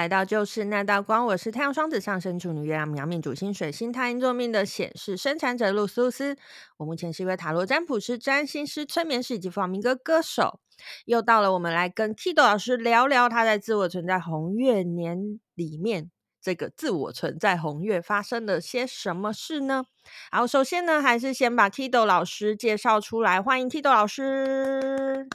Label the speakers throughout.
Speaker 1: 来到就是那道光，我是太阳双子上升处女月亮苗命主星水星太阴坐命的显示生产者露丝露丝。我目前是一位塔罗占卜师、占星师、催眠师以及弗朗明哥歌手。又到了我们来跟 Kido 老师聊聊他在自我存在红月年里面这个自我存在红月发生了些什么事呢？好，首先呢，还是先把 Kido 老师介绍出来，欢迎 Kido 老师。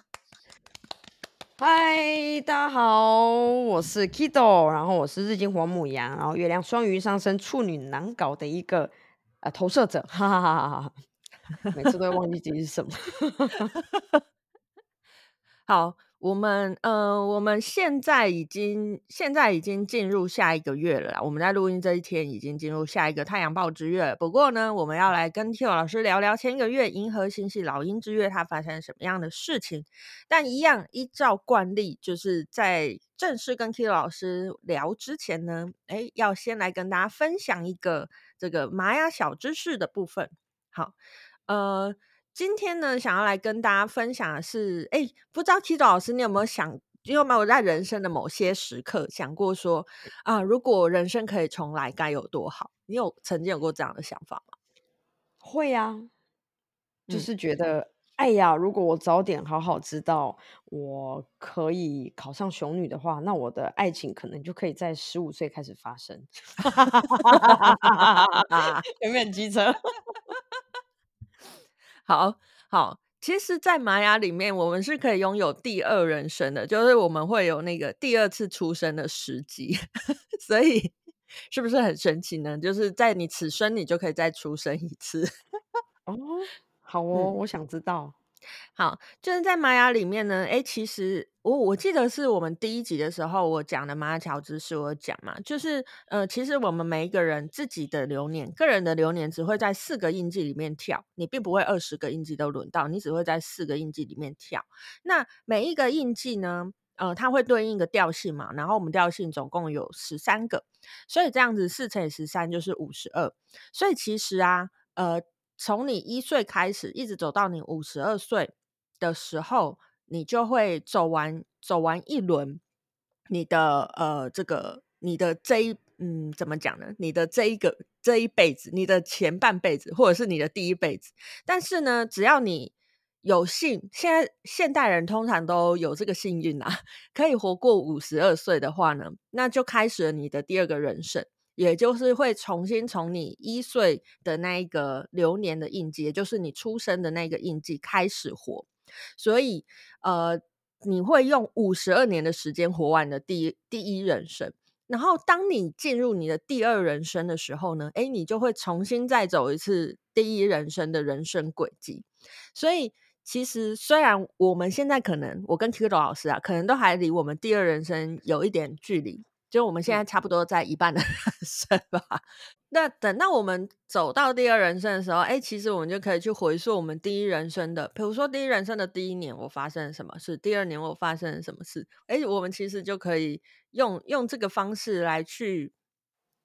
Speaker 2: 嗨，大家好，我是 Kido，然后我是日金黄母羊，然后月亮双鱼上升处女难搞的一个呃投射者，哈哈哈哈哈，每次都会忘记自己是什么。
Speaker 1: 好。我们呃，我们现在已经现在已经进入下一个月了。我们在录音这一天已经进入下一个太阳报之月。不过呢，我们要来跟 Kido 老师聊聊前一个月银河星系老鹰之月它发生什么样的事情。但一样依照惯例，就是在正式跟 Kido 老师聊之前呢，诶，要先来跟大家分享一个这个玛雅小知识的部分。好，呃。今天呢，想要来跟大家分享的是，哎，不知道 Kido 老师，你有没有想，你有没有在人生的某些时刻想过说，啊，如果人生可以重来，该有多好？你有曾经有过这样的想法吗？
Speaker 2: 会啊，就是觉得，嗯、哎呀，如果我早点好好知道我可以考上雄女的话，那我的爱情可能就可以在十五岁开始发生。有没有机车？
Speaker 1: 好好，其实，在玛雅里面，我们是可以拥有第二人生的，就是我们会有那个第二次出生的时机，所以是不是很神奇呢？就是在你此生，你就可以再出生一次。
Speaker 2: 哦，好哦，嗯、我想知道。
Speaker 1: 好，就是在玛雅里面呢，诶，其实我我记得是我们第一集的时候我讲的玛雅乔治是，我讲嘛，就是呃，其实我们每一个人自己的流年，个人的流年只会在四个印记里面跳，你并不会二十个印记都轮到，你只会在四个印记里面跳。那每一个印记呢，呃，它会对应一个调性嘛，然后我们调性总共有十三个，所以这样子四乘以十三就是五十二。所以其实啊，呃。从你一岁开始，一直走到你五十二岁的时候，你就会走完走完一轮你的呃这个你的这一嗯怎么讲呢？你的这一个这一辈子，你的前半辈子，或者是你的第一辈子。但是呢，只要你有幸，现在现代人通常都有这个幸运啊，可以活过五十二岁的话呢，那就开始了你的第二个人生。也就是会重新从你一岁的那一个流年的印记，也就是你出生的那个印记开始活，所以呃，你会用五十二年的时间活完的第一第一人生。然后当你进入你的第二人生的时候呢，诶，你就会重新再走一次第一人生的人生轨迹。所以其实虽然我们现在可能我跟 Kido 老师啊，可能都还离我们第二人生有一点距离。就我们现在差不多在一半的 人生吧。那等到我们走到第二人生的时候，哎，其实我们就可以去回溯我们第一人生的，比如说第一人生的第一年我发生了什么事，第二年我发生了什么事，哎，我们其实就可以用用这个方式来去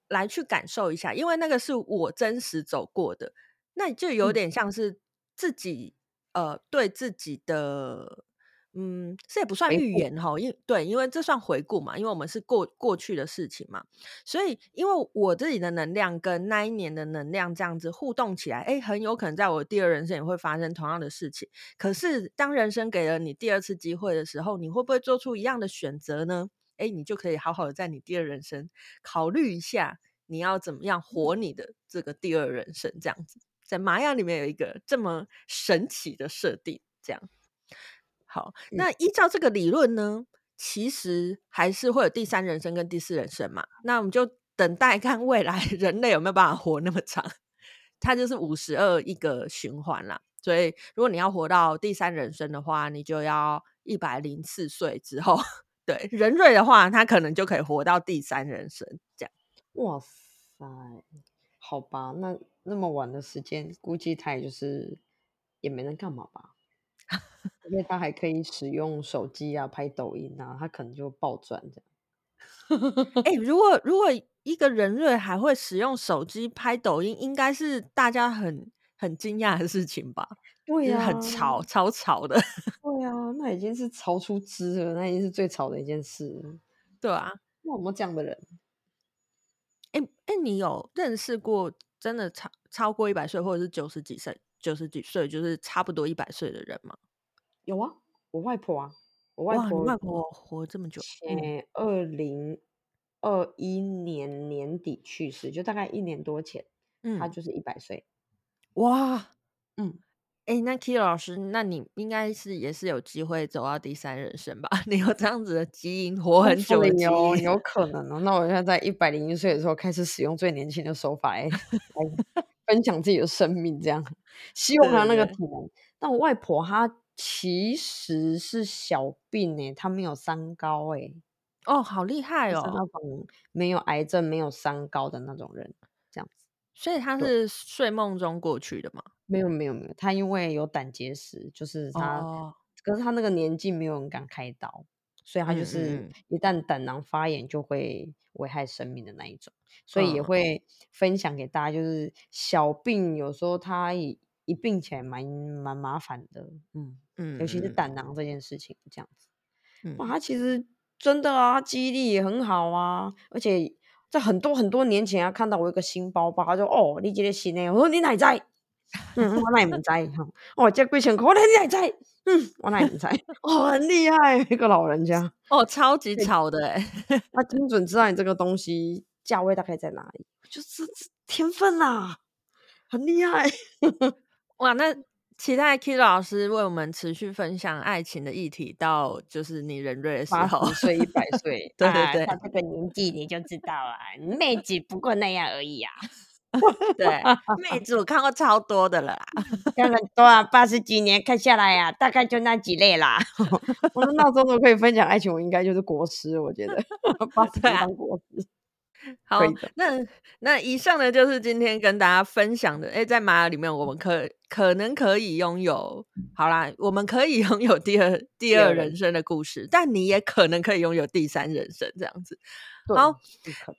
Speaker 1: 来去感受一下，因为那个是我真实走过的，那就有点像是自己、嗯、呃对自己的。嗯，这也不算预言哈，因对，因为这算回顾嘛，因为我们是过过去的事情嘛，所以因为我自己的能量跟那一年的能量这样子互动起来，哎，很有可能在我第二人生也会发生同样的事情。可是当人生给了你第二次机会的时候，你会不会做出一样的选择呢？哎，你就可以好好的在你第二人生考虑一下，你要怎么样活你的这个第二人生，这样子，在玛雅里面有一个这么神奇的设定，这样。好，那依照这个理论呢，其实还是会有第三人生跟第四人生嘛。那我们就等待看未来 人类有没有办法活那么长，它就是五十二一个循环啦。所以如果你要活到第三人生的话，你就要一百零四岁之后。对，人瑞的话，他可能就可以活到第三人生这样。
Speaker 2: 哇塞，好吧，那那么晚的时间，估计他也就是也没能干嘛吧。因为他还可以使用手机啊，拍抖音啊，他可能就暴赚这样。
Speaker 1: 哎、欸，如果如果一个人瑞还会使用手机拍抖音，应该是大家很很惊讶的事情吧？
Speaker 2: 对呀、啊，
Speaker 1: 很潮，超潮的。
Speaker 2: 对呀、啊，那已经是潮出汁了，那已经是最潮的一件事。
Speaker 1: 对啊，
Speaker 2: 有没有这样的人？
Speaker 1: 哎哎，你有认识过真的超超过一百岁，或者是九十几岁、九十几岁，就是差不多一百岁的人吗？
Speaker 2: 有啊，我外婆啊，我外婆，
Speaker 1: 外婆活这么久，
Speaker 2: 前二零二一年年底去世，就大概一年多前，嗯，她就是一百岁。
Speaker 1: 哇，
Speaker 2: 嗯。
Speaker 1: 哎，那 Kilo 老师，那你应该是也是有机会走到第三人生吧？你有这样子的基因，活很久的基因，
Speaker 2: 有有可能哦。那我现在在一百零一岁的时候开始使用最年轻的手法来，来分享自己的生命，这样 希望他那个体能。但我外婆她其实是小病哎，他没有三高哎。
Speaker 1: 哦，好厉害哦！
Speaker 2: 是那种没有癌症、没有三高的那种人，这样子。
Speaker 1: 所以他是睡梦中过去的吗？
Speaker 2: 没有没有没有，他因为有胆结石，就是他，哦、可是他那个年纪没有人敢开刀，所以他就是一旦胆囊发炎就会危害生命的那一种，所以也会分享给大家，就是小病有时候他一一病起来蛮蛮麻烦的，嗯嗯，尤其是胆囊这件事情这样子，嗯、哇，他其实真的啊，记忆力也很好啊，而且在很多很多年前啊，看到我一个新包包，他说哦，你这个新的，我说你哪在？嗯，我哪也不知哈。哦，这几千块，你哪在？嗯，我哪也不知。哦，很厉害，一个老人家。
Speaker 1: 哦，超级吵的哎。
Speaker 2: 他精准知道你这个东西价位大概在哪里，就是天分啦、啊，很厉害。
Speaker 1: 哇，那期待 Kilo 老师为我们持续分享爱情的议题，到就是你人瑞的时候，
Speaker 2: 岁、一百 岁，
Speaker 1: 对对对，
Speaker 2: 到这个年纪你就知道啊，妹子不过那样而已啊。
Speaker 1: 对，妹 子我看过超多的了啦，
Speaker 2: 看很多啊，八十几年看下来呀、啊，大概就那几类啦。我的闹钟都可以分享爱情，我应该就是国师，我觉得八十当国师。
Speaker 1: 好，那那以上呢，就是今天跟大家分享的。哎，在玛雅里面，我们可可能可以拥有，好啦，我们可以 拥有第二第二人生的故事，但你也可能可以拥有第三人生这样子。好，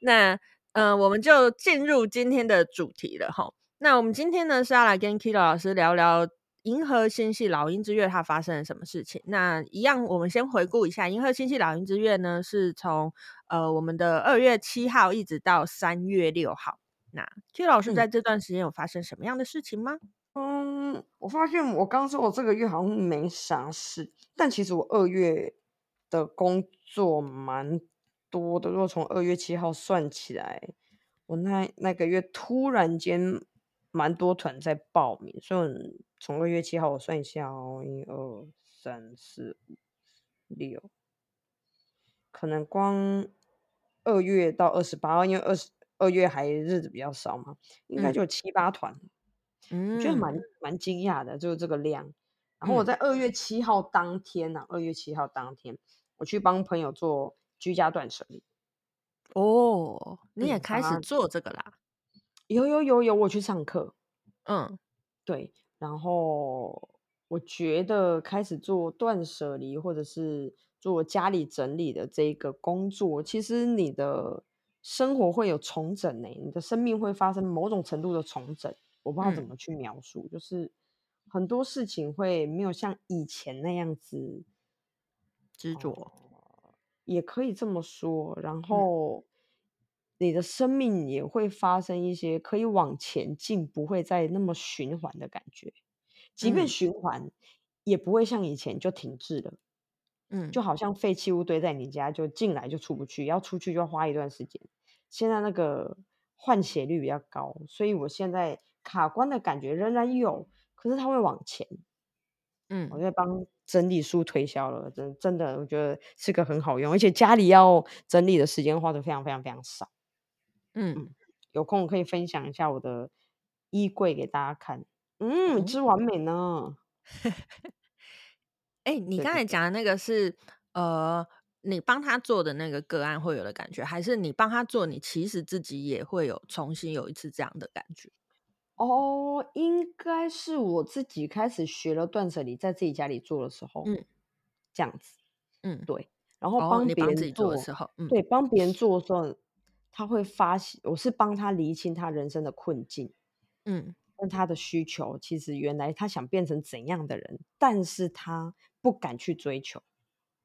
Speaker 1: 那。嗯、呃，我们就进入今天的主题了哈。那我们今天呢是要来跟 Kilo 老师聊聊银河星系老鹰之月它发生了什么事情。那一样，我们先回顾一下银河星系老鹰之月呢，是从呃我们的二月七号一直到三月六号。那 Kilo 老师在这段时间有发生什么样的事情吗？
Speaker 2: 嗯，我发现我刚说我这个月好像没啥事，但其实我二月的工作蛮。多的，如果从二月七号算起来，我那那个月突然间蛮多团在报名，所以从二月七号我算一下哦，一二三四五六，可能光二月到二十八号，因为二十二月还日子比较少嘛，应该就有七八团，嗯，我觉得蛮蛮惊讶的，就是这个量。然后我在二月七号当天呢、啊，二、嗯、月七号当天我去帮朋友做。居家断舍离
Speaker 1: 哦，你也开始做这个啦？嗯、
Speaker 2: 有有有有，我去上课。
Speaker 1: 嗯，
Speaker 2: 对。然后我觉得开始做断舍离，或者是做家里整理的这个工作，其实你的生活会有重整呢，你的生命会发生某种程度的重整。我不知道怎么去描述，嗯、就是很多事情会没有像以前那样子
Speaker 1: 执着。
Speaker 2: 也可以这么说，然后你的生命也会发生一些可以往前进，不会再那么循环的感觉。即便循环，也不会像以前就停滞了。嗯，就好像废弃物堆在你家，就进来就出不去，要出去就要花一段时间。现在那个换血率比较高，所以我现在卡关的感觉仍然有，可是它会往前。嗯，我在帮。整理书推销了，真真的，我觉得是个很好用，而且家里要整理的时间花的非常非常非常少。嗯，有空可以分享一下我的衣柜给大家看。嗯，之完美呢。
Speaker 1: 哎、欸，你刚才讲的那个是呃，你帮他做的那个个案会有的感觉，还是你帮他做，你其实自己也会有重新有一次这样的感觉？
Speaker 2: 哦，应该是我自己开始学了断舍离，在自己家里做的时候，嗯，这样子，嗯，对，然后帮别人做，
Speaker 1: 做的时候，嗯、
Speaker 2: 对，帮别人做的时候，他会发现我是帮他厘清他人生的困境，嗯，跟他的需求，其实原来他想变成怎样的人，但是他不敢去追求，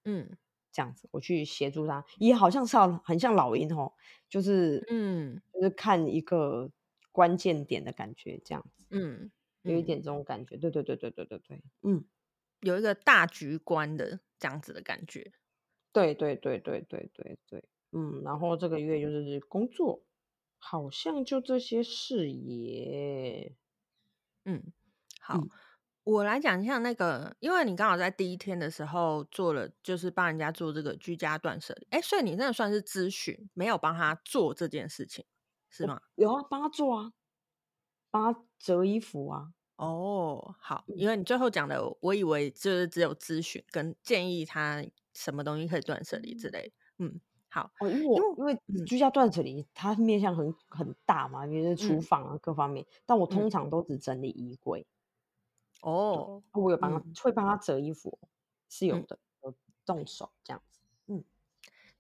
Speaker 2: 嗯，这样子，我去协助他，也好像是很像老鹰哦，就是
Speaker 1: 嗯，
Speaker 2: 就是看一个关键点的感觉，这样子，
Speaker 1: 嗯，
Speaker 2: 有一点这种感觉，对对对对对对对，嗯，
Speaker 1: 有一个大局观的这样子的感觉，
Speaker 2: 对对对对对对对，嗯，然后这个月就是工作，好像就这些事业，
Speaker 1: 嗯，好。
Speaker 2: 嗯
Speaker 1: 我来讲一下那个，因为你刚好在第一天的时候做了，就是帮人家做这个居家断舍离，哎，所以你那个算是咨询，没有帮他做这件事情，是吗？
Speaker 2: 有啊，帮他做啊，帮他折衣服啊。
Speaker 1: 哦，好，因为你最后讲的，我以为就是只有咨询跟建议他什么东西可以断舍离之类。嗯，好，
Speaker 2: 哦，因为我因为居家断舍离，它面向很很大嘛，比如厨房啊各方面，嗯，但我通常都只整理衣柜。哦，我有帮他，嗯、会帮他折衣服，是有的，有动手这样子。嗯，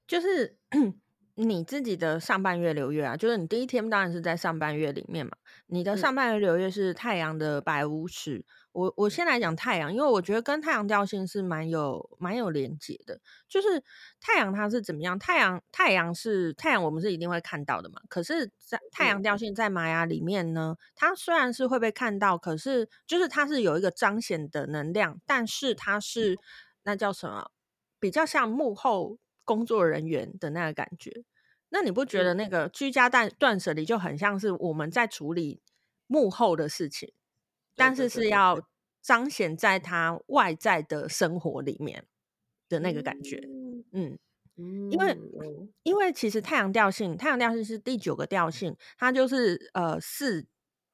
Speaker 1: 就是 你自己的上半月流月啊，就是你第一天当然是在上半月里面嘛。你的上半月流月是太阳的白巫师。我我先来讲太阳，因为我觉得跟太阳调性是蛮有蛮有连结的。就是太阳它是怎么样？太阳太阳是太阳，我们是一定会看到的嘛。可是，在太阳调性在玛雅里面呢，它虽然是会被看到，可是就是它是有一个彰显的能量，但是它是那叫什么？比较像幕后工作人员的那个感觉。那你不觉得那个居家断断舍离就很像是我们在处理幕后的事情？但是是要彰显在他外在的生活里面的那个感觉，嗯，因为因为其实太阳调性，太阳调性是第九个调性，它就是呃四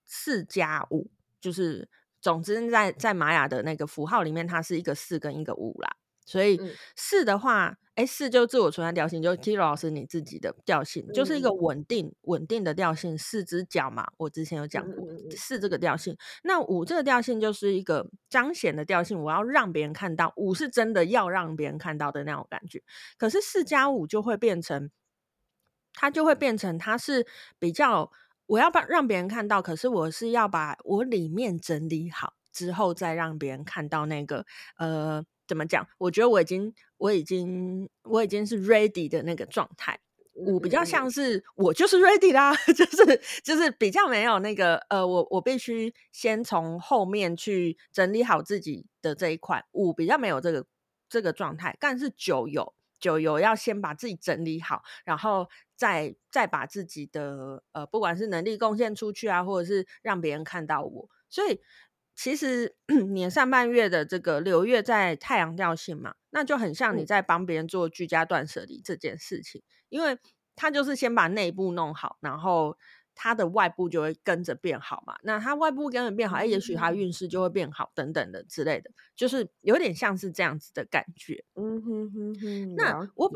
Speaker 1: 四加五，就是总之在在玛雅的那个符号里面，它是一个四跟一个五啦，所以四的话。哎，四就自我存在调性，就 Kiro 老师你自己的调性，嗯、就是一个稳定稳定的调性，四只脚嘛，我之前有讲过，嗯、四这个调性。那五这个调性就是一个彰显的调性，我要让别人看到，五是真的要让别人看到的那种感觉。可是四加五就会变成，它就会变成，它是比较我要把让别人看到，可是我是要把我里面整理好之后，再让别人看到那个呃。怎么讲？我觉得我已经，我已经，我已经是 ready 的那个状态。我比较像是我就是 ready 啦，就是就是比较没有那个呃，我我必须先从后面去整理好自己的这一块。五比较没有这个这个状态，但是九有九有要先把自己整理好，然后再再把自己的呃，不管是能力贡献出去啊，或者是让别人看到我，所以。其实你上半月的这个流月在太阳调性嘛，那就很像你在帮别人做居家断舍离这件事情，因为他就是先把内部弄好，然后他的外部就会跟着变好嘛。那他外部跟着变好，哎，也许他运势就会变好等等的之类的，就是有点像是这样子的感觉。
Speaker 2: 嗯哼哼哼。
Speaker 1: 那我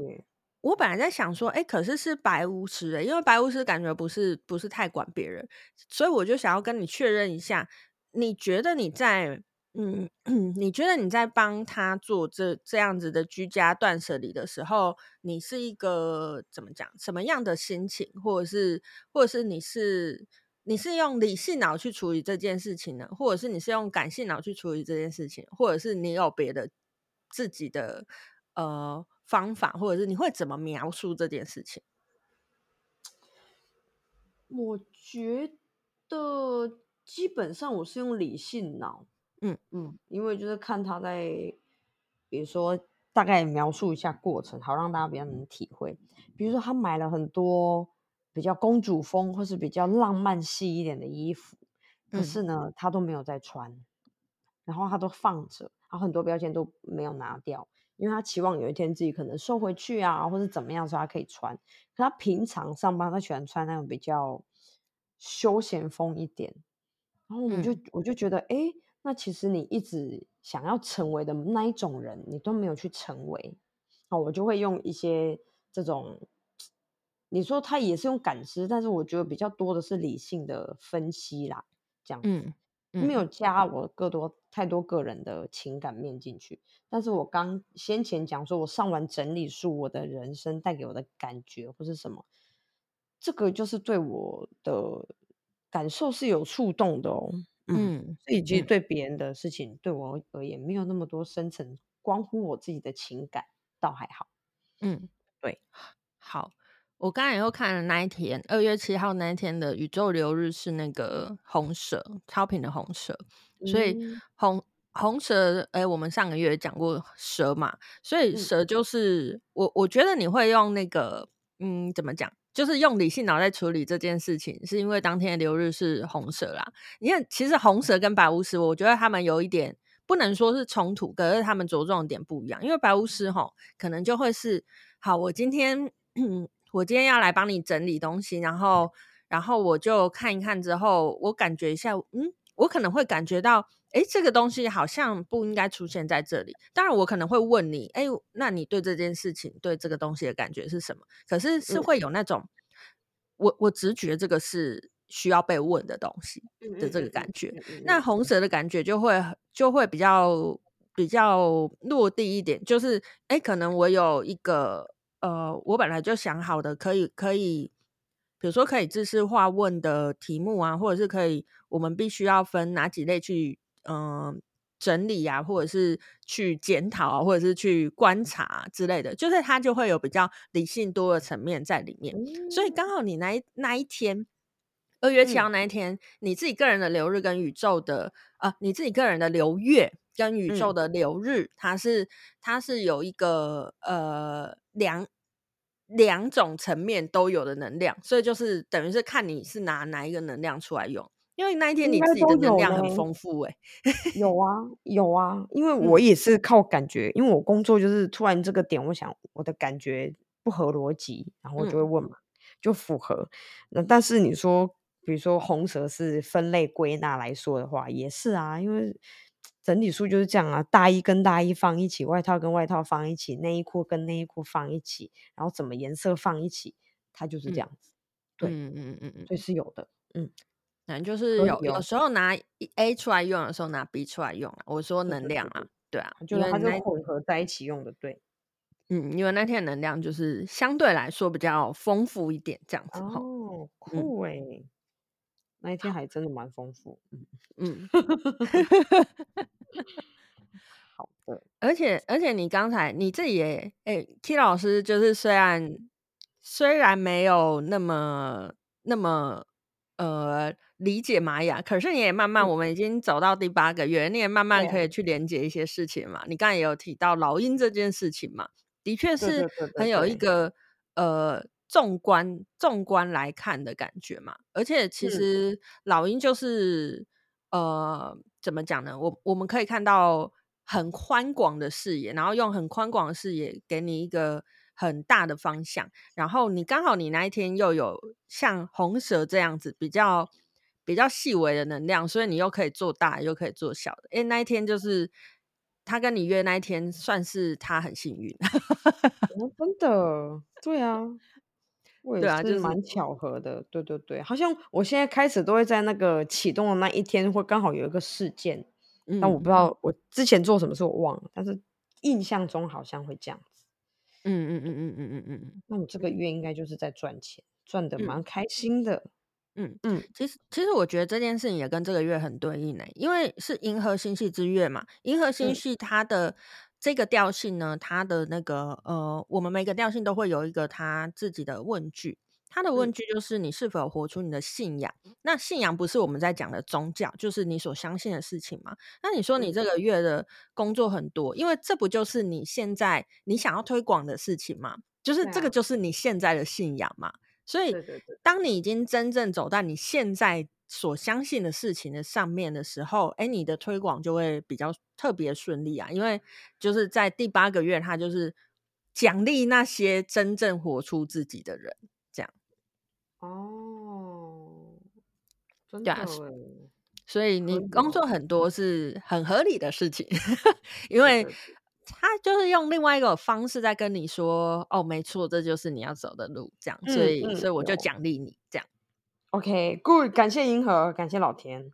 Speaker 1: 我本来在想说，哎，可是是白巫师哎，因为白巫师感觉不是不是太管别人，所以我就想要跟你确认一下。你觉得你在嗯，你觉得你在帮他做这这样子的居家断舍离的时候，你是一个怎么讲？什么样的心情，或者是或者是你是你是用理性脑去处理这件事情呢，或者是你是用感性脑去处理这件事情，或者是你有别的自己的呃方法，或者是你会怎么描述这件事情？
Speaker 2: 我觉得。基本上我是用理性脑，嗯嗯，因为就是看他在，比如说大概描述一下过程，好让大家比较能体会。比如说他买了很多比较公主风或是比较浪漫系一点的衣服，可是呢他都没有在穿，然后他都放着，然后很多标签都没有拿掉，因为他期望有一天自己可能收回去啊，或者怎么样说他可以穿。可他平常上班他喜欢穿那种比较休闲风一点。然后我就、嗯、我就觉得，哎，那其实你一直想要成为的那一种人，你都没有去成为。哦，我就会用一些这种，你说他也是用感知，但是我觉得比较多的是理性的分析啦，这样子，嗯嗯、没有加我更多太多个人的情感面进去。但是我刚先前讲说，我上完整理术，我的人生带给我的感觉或是什么，这个就是对我的。感受是有触动的哦，嗯，所以其实对别人的事情，嗯、对我而言没有那么多深层关乎我自己的情感，倒还好。
Speaker 1: 嗯，
Speaker 2: 对，
Speaker 1: 好。我刚才又看了那一天，二月七号那一天的宇宙流日是那个红蛇，超频的红蛇，所以红红蛇，哎、欸，我们上个月讲过蛇嘛，所以蛇就是、嗯、我，我觉得你会用那个，嗯，怎么讲，就是用理性脑在处理这件事情，是因为当天的流日是红蛇啦。你看，其实红蛇跟白巫师，我觉得他们有一点不能说是冲突，可是他们着重点不一样，因为白巫师吼可能就会是，好，我今天。我今天要来帮你整理东西，然后，然后我就看一看之后，我感觉一下，嗯，我可能会感觉到，哎，这个东西好像不应该出现在这里。当然，我可能会问你，哎，那你对这件事情，对这个东西的感觉是什么？可是是会有那种，嗯、我我直觉这个是需要被问的东西的这个感觉。那红蛇的感觉就会就会比较比较落地一点，就是，哎，可能我有一个。呃，我本来就想好的，可以可以，比如说可以知识化问的题目啊，或者是可以，我们必须要分哪几类去，嗯、呃，整理啊，或者是去检讨啊，或者是去观察、啊、之类的，就是它就会有比较理性多的层面在里面。嗯、所以刚好你那一那一天，二月七号那一天，嗯、你自己个人的流日跟宇宙的啊、呃，你自己个人的流月。跟宇宙的流日，嗯、它是它是有一个呃两两种层面都有的能量，所以就是等于是看你是拿哪一个能量出来用。因为那一天你自己的能量很丰富哎、欸，
Speaker 2: 有啊有啊，因为我也是靠感觉，嗯、因为我工作就是突然这个点，我想我的感觉不合逻辑，然后我就会问嘛，嗯、就符合。那但是你说，比如说红蛇是分类归纳来说的话，也是啊，因为。整理术就是这样啊，大衣跟大衣放一起，外套跟外套放一起，内衣裤跟内衣裤放一起，然后怎么颜色放一起，它就是这样子。嗯、对，嗯嗯嗯嗯，这是有的。嗯，
Speaker 1: 反正就是有有时候拿 A 出来用，有时候拿 B 出来用啊。我说能量啊，对，啊，
Speaker 2: 就是它就混合在一起用的。对，
Speaker 1: 嗯，因为那天的能量就是相对来说比较丰富一点，这样子。
Speaker 2: 哦，酷哎。嗯那一天还真的蛮丰富，嗯。嗯，好的，
Speaker 1: 而且而且你刚才你自己也哎，T 老师就是虽然虽然没有那么那么呃理解玛雅，可是你也慢慢，嗯、我们已。经走到第八个月，你也慢慢可以去连接一些事情嘛。你刚才也有提到老鹰这件事情嘛，的确是很有一个呃。纵观纵观来看的感觉嘛，而且其实老鹰就是、嗯、呃，怎么讲呢？我我们可以看到很宽广的视野，然后用很宽广的视野给你一个很大的方向，然后你刚好你那一天又有像红蛇这样子比较比较细微的能量，所以你又可以做大，又可以做小的。哎，那一天就是他跟你约那一天，算是他很幸运。
Speaker 2: 哦，真的，对啊。对啊，就是蛮巧合的，对对对，好像我现在开始都会在那个启动的那一天，会刚好有一个事件，嗯、但我不知道我之前做什么事，我忘了，但是印象中好像会这样子。
Speaker 1: 嗯嗯嗯嗯嗯嗯嗯，
Speaker 2: 那你这个月应该就是在赚钱，赚得蛮开心的。
Speaker 1: 嗯嗯，其实其实我觉得这件事情也跟这个月很对应呢，因为是银河星系之月嘛，银河星系它的。嗯这个调性呢，它的那个呃，我们每个调性都会有一个它自己的问句，它的问句就是你是否活出你的信仰？嗯、那信仰不是我们在讲的宗教，就是你所相信的事情嘛？那你说你这个月的工作很多，因为这不就是你现在你想要推广的事情吗？就是这个就是你现在的信仰嘛？所以，当你已经真正走到你现在。所相信的事情的上面的时候，哎，你的推广就会比较特别顺利啊，因为就是在第八个月，他就是奖励那些真正活出自己的人，这样。
Speaker 2: 哦，真的。
Speaker 1: 所以你工作很多是很合理的事情，因为他就是用另外一个方式在跟你说，哦，没错，这就是你要走的路，这样。所以，所以我就奖励你这样。
Speaker 2: OK，Good，感谢银河，感谢老田。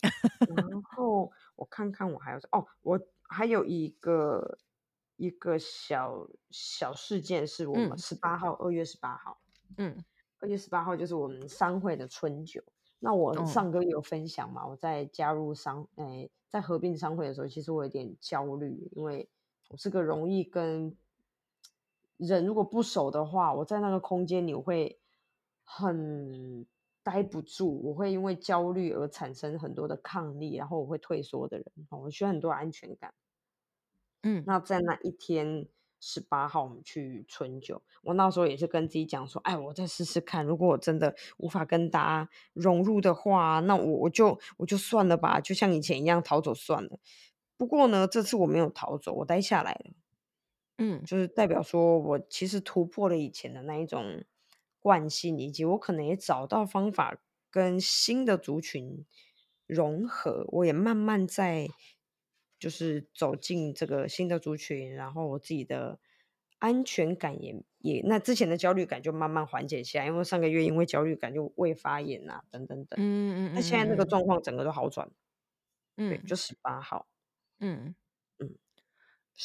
Speaker 2: 然 后我看看我还有哦，我还有一个一个小小事件，是我们十八号，二、嗯、月十八号，嗯，二月十八号就是我们商会的春酒。那我上个月有分享嘛？嗯、我在加入商，哎，在合并商会的时候，其实我有点焦虑，因为我是个容易跟人如果不熟的话，我在那个空间里我会很待不住，我会因为焦虑而产生很多的抗力，然后我会退缩的人，我需要很多安全感。
Speaker 1: 嗯，
Speaker 2: 那在那一天十八号我们去春酒，我那时候也是跟自己讲说，哎，我再试试看，如果我真的无法跟大家融入的话，那我我就我就算了吧，就像以前一样逃走算了。不过呢，这次我没有逃走，我待下来了。
Speaker 1: 嗯，
Speaker 2: 就是代表说我其实突破了以前的那一种惯性，以及我可能也找到方法跟新的族群融合。我也慢慢在就是走进这个新的族群，然后我自己的安全感也也那之前的焦虑感就慢慢缓解下来，因为上个月因为焦虑感就胃发炎啊等等等。
Speaker 1: 嗯嗯嗯，
Speaker 2: 那现在那个状况整个都好转。
Speaker 1: 嗯，
Speaker 2: 对，就十八号。
Speaker 1: 嗯。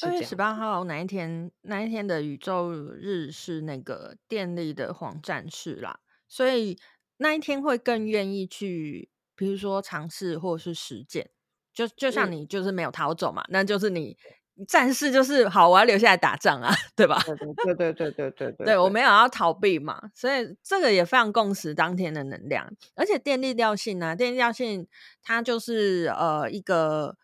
Speaker 2: 二
Speaker 1: 月十八号哪一天那一天的宇宙日是那个电力的黄战士啦所以那一天会更愿意去比如说尝试或是实践。就就像你就是没有逃走嘛那就是你战士就是好我要留下来打仗啊 对吧
Speaker 2: 对对对对对 对
Speaker 1: 对？我没有。要逃避嘛所以这个也非常共识当天的能量。而且电力调性呢电力调性它就是呃一个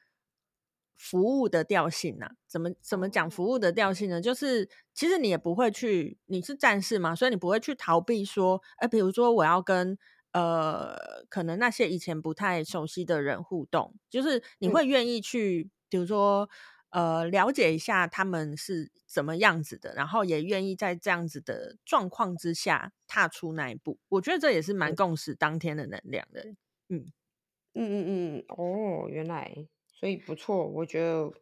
Speaker 1: 服务的调性啊，怎么怎么讲服务的调性呢？就是其实你也不会去，你是战士嘛，所以你不会去逃避说，哎，比如说我要跟呃，可能那些以前不太熟悉的人互动，就是你会愿意去，比如说呃，了解一下他们是怎么样子的，然后也愿意在这样子的状况之下踏出那一步。我觉得这也是蛮共识当天的能量的。嗯
Speaker 2: 嗯嗯嗯，哦，原来。所以不错，我觉得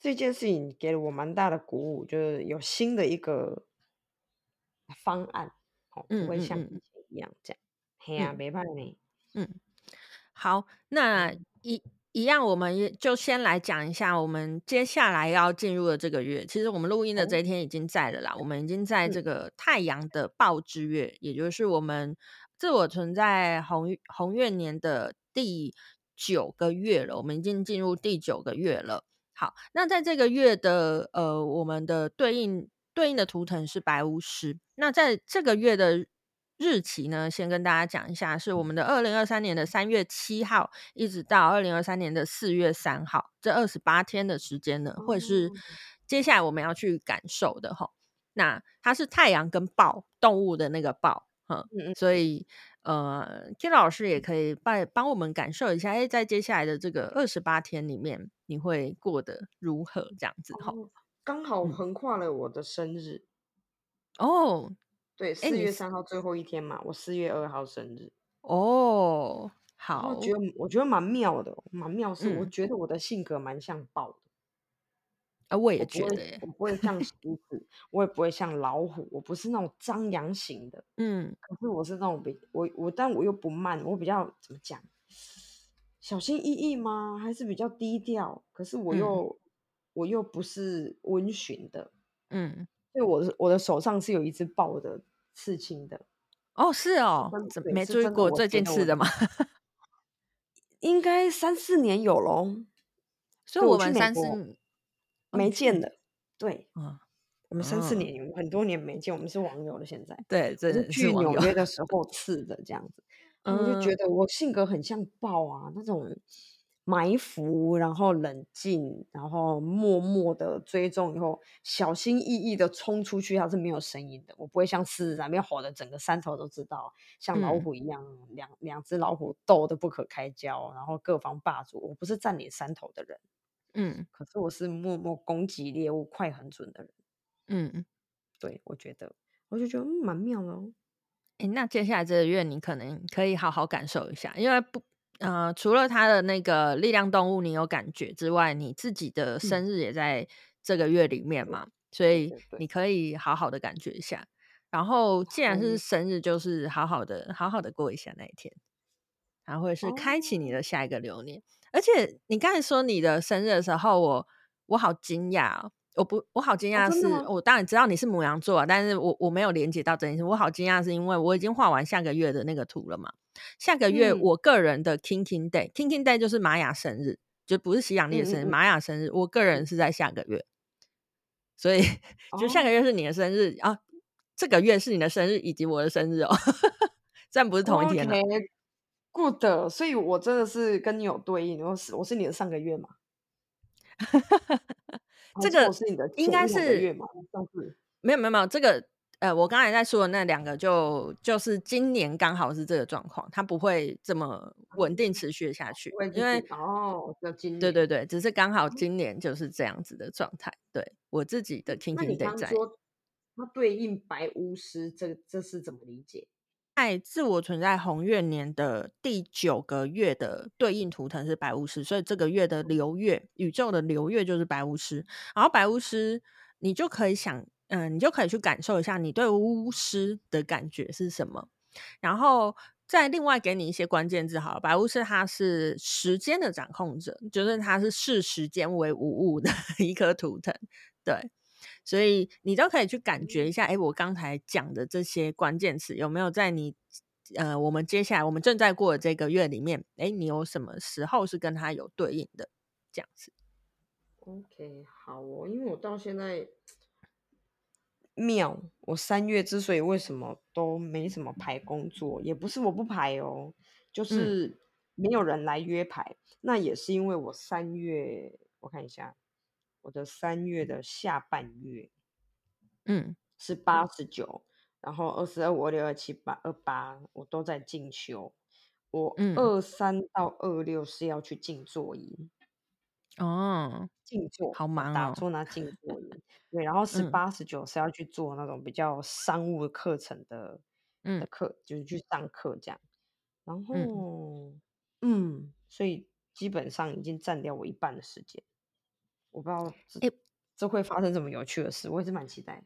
Speaker 2: 这件事情给了我蛮大的鼓舞，就是有新的一个方案，哦，不会像以前一样这样。嘿呀，没办法呢。
Speaker 1: 嗯，好，那一一样，我们也就先来讲一下我们接下来要进入的这个月。其实我们录音的这一天已经在了啦，哦、我们已经在这个太阳的报之月，嗯、也就是我们自我存在红红月年的第。九个月了，我们已经进入第九个月了。好，那在这个月的呃，我们的对应对应的图腾是白巫师。那在这个月的日期呢，先跟大家讲一下，是我们的二零二三年的三月七号，一直到二零二三年的四月三号，这二十八天的时间呢，会是接下来我们要去感受的哈。那它是太阳跟豹动物的那个豹，哈，所以。呃，Kira 老师也可以帮帮我们感受一下，哎，在接下来的这个二十八天里面，你会过得如何？这样子哈，
Speaker 2: 刚好横跨了我的生日。
Speaker 1: 哦，
Speaker 2: 对，四月三号最后一天嘛，我四月二号生日。
Speaker 1: 哦，好，
Speaker 2: 我觉得我觉得蛮妙的，蛮妙是，我觉得我的性格蛮像豹的。
Speaker 1: 啊，我也觉得
Speaker 2: 我，我不会像狮 子，我也不会像老虎，我不是那种张扬型的，
Speaker 1: 嗯，
Speaker 2: 可是我是那种比我我，但我又不慢，我比较怎么讲，小心翼翼吗？还是比较低调？可是我又、嗯、我又不是温驯的，
Speaker 1: 嗯，
Speaker 2: 所以我的我的手上是有一只豹的刺青的，
Speaker 1: 哦，是哦，怎么没注意过最近刺的吗？
Speaker 2: 应该三四年有咯。
Speaker 1: 所以我们三四。
Speaker 2: 没见的，对，
Speaker 1: 嗯，
Speaker 2: 我们三四年，嗯、很多年没见，我们是网友了。现在，
Speaker 1: 对，这是
Speaker 2: 去纽约的时候刺的这样子，我就觉得我性格很像豹啊，那种埋伏，然后冷静，然后默默的追踪，以后小心翼翼的冲出去，它是没有声音的。我不会像狮子在那边吼的，整个山头都知道，像老虎一样，嗯、两两只老虎斗得不可开交，然后各方霸主。我不是占领山头的人。
Speaker 1: 嗯，
Speaker 2: 可是我是默默攻击猎物快很准的人。
Speaker 1: 嗯，
Speaker 2: 对，我觉得，我就觉得嗯蛮妙的哦。
Speaker 1: 哎，那接下来这个月你可能可以好好感受一下，因为不，呃，除了他的那个力量动物你有感觉之外，你自己的生日也在这个月里面嘛，嗯、所以你可以好好的感觉一下。然后既然是生日，就是好好的好好的过一下那一天，然后或者是开启你的下一个流年。哦而且你刚才说你的生日的时候，我我好惊讶哦！我不，我好惊讶是，哦、我当然知道你是母羊座，但是我我没有连接到这件事。我好惊讶是因为我已经画完下个月的那个图了嘛？下个月我个人的 King King Day，King King Day 就是玛雅生日，就不是西洋历的生日，嗯嗯嗯，玛雅生日。我个人是在下个月，所以就下个月是你的生日、哦、啊，这个月是你的生日以及我的生日哦，虽然不是同一天了。
Speaker 2: Okay，good，所以我真的是跟你有对应，我是我是你的上个月嘛？
Speaker 1: 这个
Speaker 2: 是你的
Speaker 1: 应该是
Speaker 2: 月嘛？上次
Speaker 1: 没有没有没有这个。呃，我刚才在说的那两个就，就就是今年刚好是这个状况，它不会这么稳定持续下去，因为
Speaker 2: 哦，今
Speaker 1: 对对对，只是刚好今年就是这样子的状态。对我自己的 Kin Kin 在，
Speaker 2: 它对应白巫师，这这是怎么理解？
Speaker 1: 在自我存在红月年的第九个月的对应图腾是白巫师，所以这个月的流月，宇宙的流月就是白巫师，然后白巫师你就可以想。嗯，你就可以去感受一下你对巫师的感觉是什么，然后再另外给你一些关键字。好了，白巫师他是时间的掌控者，就是他是视时间为无物的 一颗图腾。对，所以你都可以去感觉一下，哎，我刚才讲的这些关键词有没有在你呃，我们接下来我们正在过的这个月里面，哎，你有什么时候是跟他有对应的这样子
Speaker 2: ？OK，好哦，因为我到现在。妙，我三月之所以为什么都没什么排工作，也不是我不排哦，就是没有人来约排。嗯、那也是因为我三月，我看一下，我的三月的下半月，嗯，是八十九，然后二十二、五二六、二七八、二八，我都在进修。我二三到二六是要去静坐营。
Speaker 1: 哦，
Speaker 2: 静坐
Speaker 1: 好忙哦，
Speaker 2: 打坐那静坐对，然后十八十九是要去做那种比较商务的课程的，嗯，的课就是去上课这样，然后嗯，嗯，所以基本上已经占掉我一半的时间，我不知道这，这会发生什么有趣的事，我也是蛮期待的。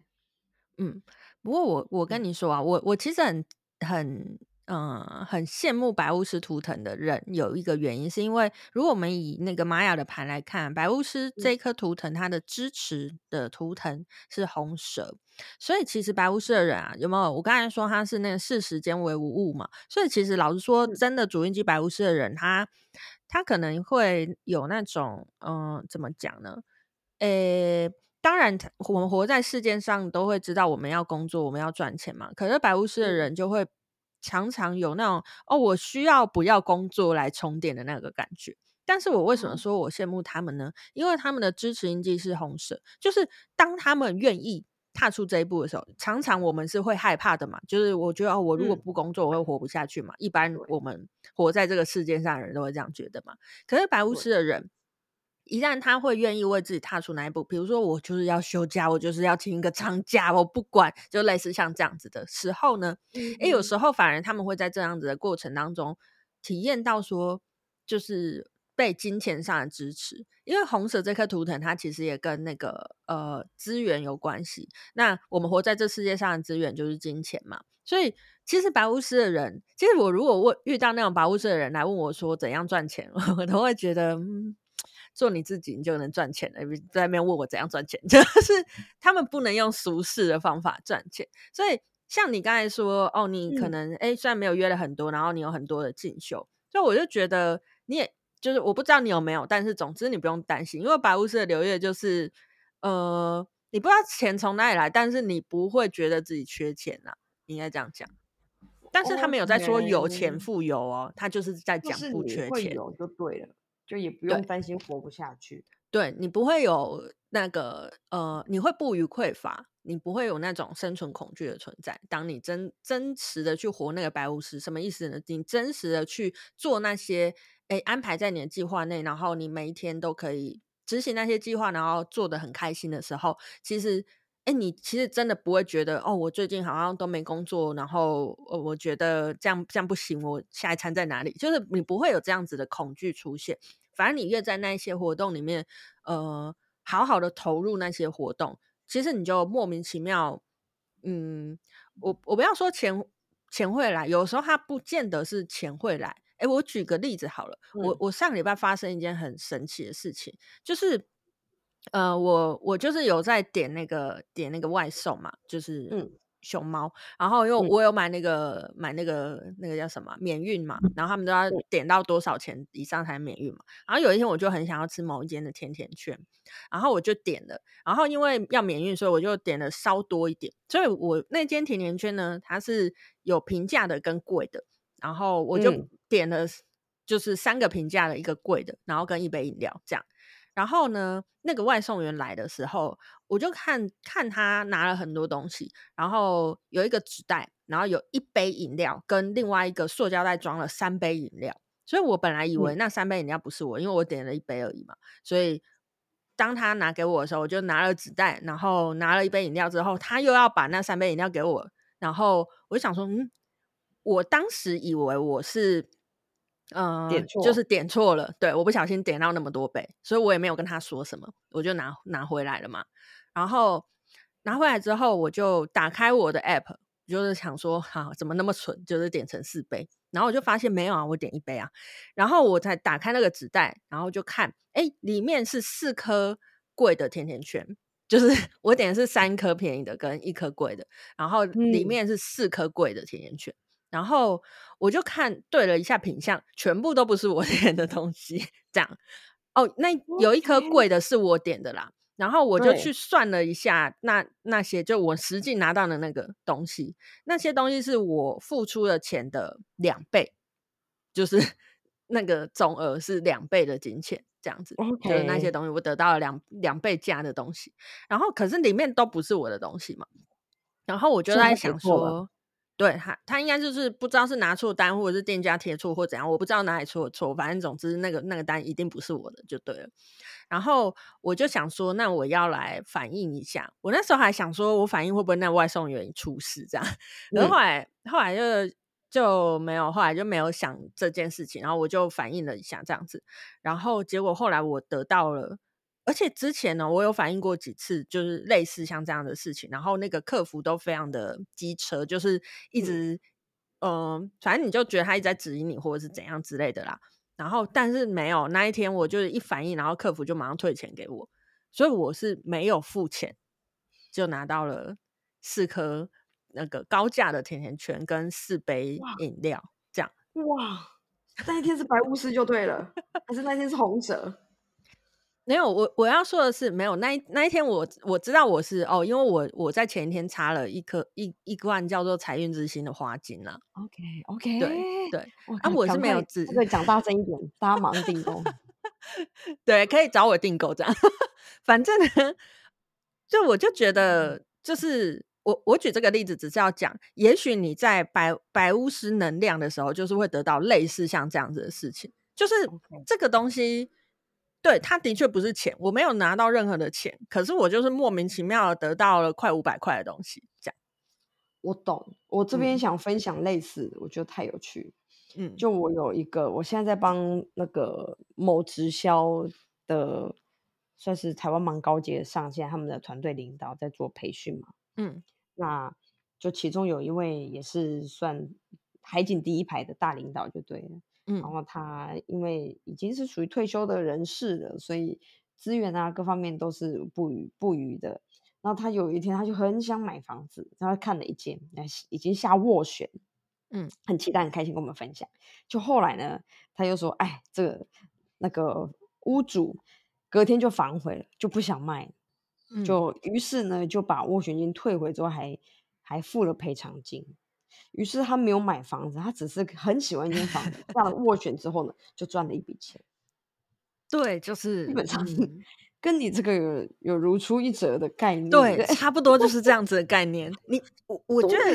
Speaker 1: 嗯，不过我我跟你说啊，我我其实很很。嗯，很羡慕白巫师图腾的人，有一个原因是因为，如果我们以那个玛雅的盘来看，白巫师这颗图腾，它的支持的图腾是红蛇，所以其实白巫师的人啊，有没有？我刚才说他是那个视时间为无物嘛，所以其实老实说，真的主印记白巫师的人，他他可能会有那种，嗯，怎么讲呢？诶，当然，我们活在世界上都会知道我们要工作，我们要赚钱嘛。可是白巫师的人就会。常常有那种哦，我需要不要工作来充电的那个感觉。但是我为什么说我羡慕他们呢？因为他们的支持印记是红色，就是当他们愿意踏出这一步的时候，常常我们是会害怕的嘛。就是我觉得哦，我如果不工作，我会活不下去嘛。一般我们活在这个世界上的人都会这样觉得嘛。可是白巫师的人。一旦他会愿意为自己踏出那一步，比如说我就是要休假，我就是要请一个长假，我不管，就类似像这样子的时候呢，诶、嗯，有时候反而他们会在这样子的过程当中体验到说，就是被金钱上的支持，因为红蛇这颗图腾它其实也跟那个呃资源有关系。那我们活在这世界上的资源就是金钱嘛，所以其实白巫师的人，其实我如果问遇到那种白巫师的人来问我说怎样赚钱，我都会觉得嗯。做你自己，你就能赚钱了。在那边问我怎样赚钱，就是他们不能用俗世的方法赚钱。所以，像你刚才说，哦，你可能哎、嗯，虽然没有约了很多，然后你有很多的进修，所以我就觉得你也就是我不知道你有没有，但是总之你不用担心，因为白巫师的流月就是呃，你不知道钱从哪里来，但是你不会觉得自己缺钱呐、啊，应该这样讲。但是他没有在说有钱富有哦，他就是在讲不缺钱，
Speaker 2: 有就对了。就也不用担心活不下去，
Speaker 1: 对，你不会有那个呃，你会不虞匮乏，你不会有那种生存恐惧的存在。当你真真实的去活那个白巫师，什么意思呢？你真实的去做那些诶安排在你的计划内，然后你每一天都可以执行那些计划，然后做得很开心的时候，其实诶你其实真的不会觉得哦，我最近好像都没工作，然后，我觉得这样这样不行，我下一餐在哪里？就是你不会有这样子的恐惧出现。反正你越在那一些活动里面，呃，好好的投入那些活动，其实你就莫名其妙，嗯，我我不要说钱钱会来，有时候它不见得是钱会来。诶，我举个例子好了，嗯、我我上个礼拜发生一件很神奇的事情，就是，呃，我我就是有在点那个点那个外送嘛，就是，嗯，熊猫，然后因为我有买那个、嗯、买那个那个叫什么免运嘛，然后他们都要点到多少钱以上才免运嘛。然后有一天我就很想要吃某一间的甜甜圈，然后我就点了，然后因为要免运，所以我就点了稍多一点。所以我那间甜甜圈呢，它是有平价的跟贵的，然后我就点了就是三个平价的一个贵的，然后跟一杯饮料这样。然后呢，那个外送员来的时候，我就看看他拿了很多东西，然后有一个纸袋，然后有一杯饮料，跟另外一个塑胶袋装了三杯饮料。所以我本来以为那三杯饮料不是我，因为我点了一杯而已嘛。所以当他拿给我的时候，我就拿了纸袋，然后拿了一杯饮料之后，他又要把那三杯饮料给我，然后我就想说，嗯，我当时以为我是。嗯，点错就是点错了，对，我不小心点到那么多杯，所以我也没有跟他说什么，我就拿拿回来了嘛。然后拿回来之后，我就打开我的 app，就是想说，哈、啊，怎么那么蠢，就是点成四杯。然后我就发现没有啊，我点一杯啊。然后我才打开那个纸袋，然后就看，哎，里面是四颗贵的甜甜圈，就是 我点的是三颗便宜的跟一颗贵的，然后里面是四颗贵的甜甜圈。嗯然后我就看对了一下品相，全部都不是我 点的东西。这样哦，那有一颗贵的是我点的啦。Okay. 然后我就去算了一下，那那些就我实际拿到的那个东西，那些东西是我付出的钱的两倍，就是 那个总额是两倍的金钱，这样子。Okay. 就是那些东西我得到了两两倍价的东西，然后可是里面都不是我的东西嘛。然后我就在想说。对他，他应该就是不知道是拿错单，或者是店家贴错，或怎样，我不知道哪里出了错。反正总之，那个那个单一定不是我的，就对了。然后我就想说，那我要来反映一下。我那时候还想说，我反映会不会那外送员出事这样。然后后来、嗯、后来就就没有，后来就没有想这件事情。然后我就反映了一下这样子。然后结果后来我得到了。而且之前呢，我有反映过几次，就是类似像这样的事情，然后那个客服都非常的机车，就是一直，嗯、呃，反正你就觉得他一直在指引你，或者是怎样之类的啦。然后，但是没有那一天，我就是一反应，然后客服就马上退钱给我，所以我是没有付钱，就拿到了四颗那个高价的甜甜圈跟四杯饮料，这样。
Speaker 2: 哇，那一天是白巫师就对了，还是那天是红蛇？
Speaker 1: 没有，我我要说的是，没有那一那一天我我知道我是哦，因为我我在前一天插了一颗一一罐叫做财运之星的花精啊。
Speaker 2: OK OK，
Speaker 1: 对对，啊，我是没有只
Speaker 2: 对讲大声一点，大家忙订购。
Speaker 1: 对，可以找我订购这样。反正呢，就我就觉得，就是我我举这个例子，只是要讲，也许你在白白巫师能量的时候，就是会得到类似像这样子的事情，就是这个东西。对，他的确不是钱，我没有拿到任何的钱，可是我就是莫名其妙的得到了快五百块的东西，这样。
Speaker 2: 我懂，我这边想分享类似我觉得太有趣。嗯，就我有一个，我现在在帮那个某直销的，算是台湾蛮高阶的上线，他们的团队领导在做培训嘛。嗯，那就其中有一位也是算海景第一排的大领导，就对了。嗯，然后他因为已经是属于退休的人士了，所以资源啊各方面都是不予不予的。然后他有一天他就很想买房子，他看了一间，已经下斡旋，嗯，很期待很开心跟我们分享。就后来呢，他又说，哎，这个那个屋主隔天就反悔了，就不想卖，就于是呢就把斡旋金退回之后还，还还付了赔偿金。于是他没有买房子，他只是很喜欢一间房子。上了斡旋之后呢，就赚了一笔钱。
Speaker 1: 对，就是
Speaker 2: 基本上 跟你这个有有如出一辙的概念。
Speaker 1: 对，差不多就是这样子的概念。你我我觉得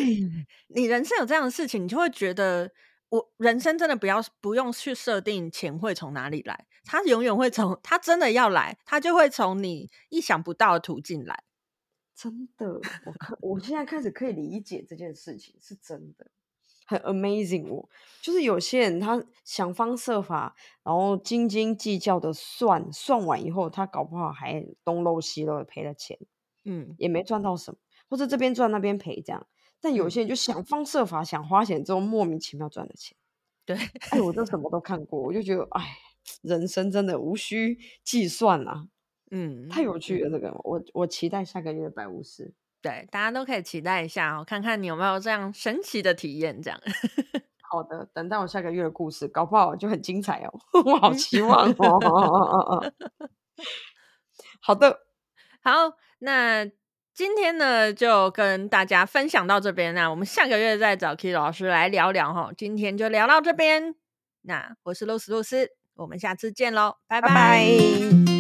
Speaker 1: 你人生有这样的事情，你就会觉得我人生真的不要不用去设定钱会从哪里来，他永远会从他真的要来，他就会从你意想不到的途径来。
Speaker 2: 真的，我看我现在开始可以理解这件事情是真的，很 amazing。我就是有些人他想方设法，然后斤斤计较的算，算完以后他搞不好还东漏西漏的赔了钱，嗯，也没赚到什么，或者这边赚那边赔这样。但有些人就想方设法想花钱之后莫名其妙赚了钱，
Speaker 1: 对，
Speaker 2: 哎，我这什么都看过，我就觉得哎，人生真的无需计算啊。嗯，太有趣了，这个我我期待下个月的白巫师。
Speaker 1: 对，大家都可以期待一下哦，看看你有没有这样神奇的体验。这样，
Speaker 2: 好的，等待我下个月的故事，搞不好就很精彩哦，我好期望哦。好的，
Speaker 1: 好，那今天呢就跟大家分享到这边，那我们下个月再找 Kiro 老师来聊聊哈。今天就聊到这边，那我是露丝露丝，我们下次见喽，拜拜。拜拜。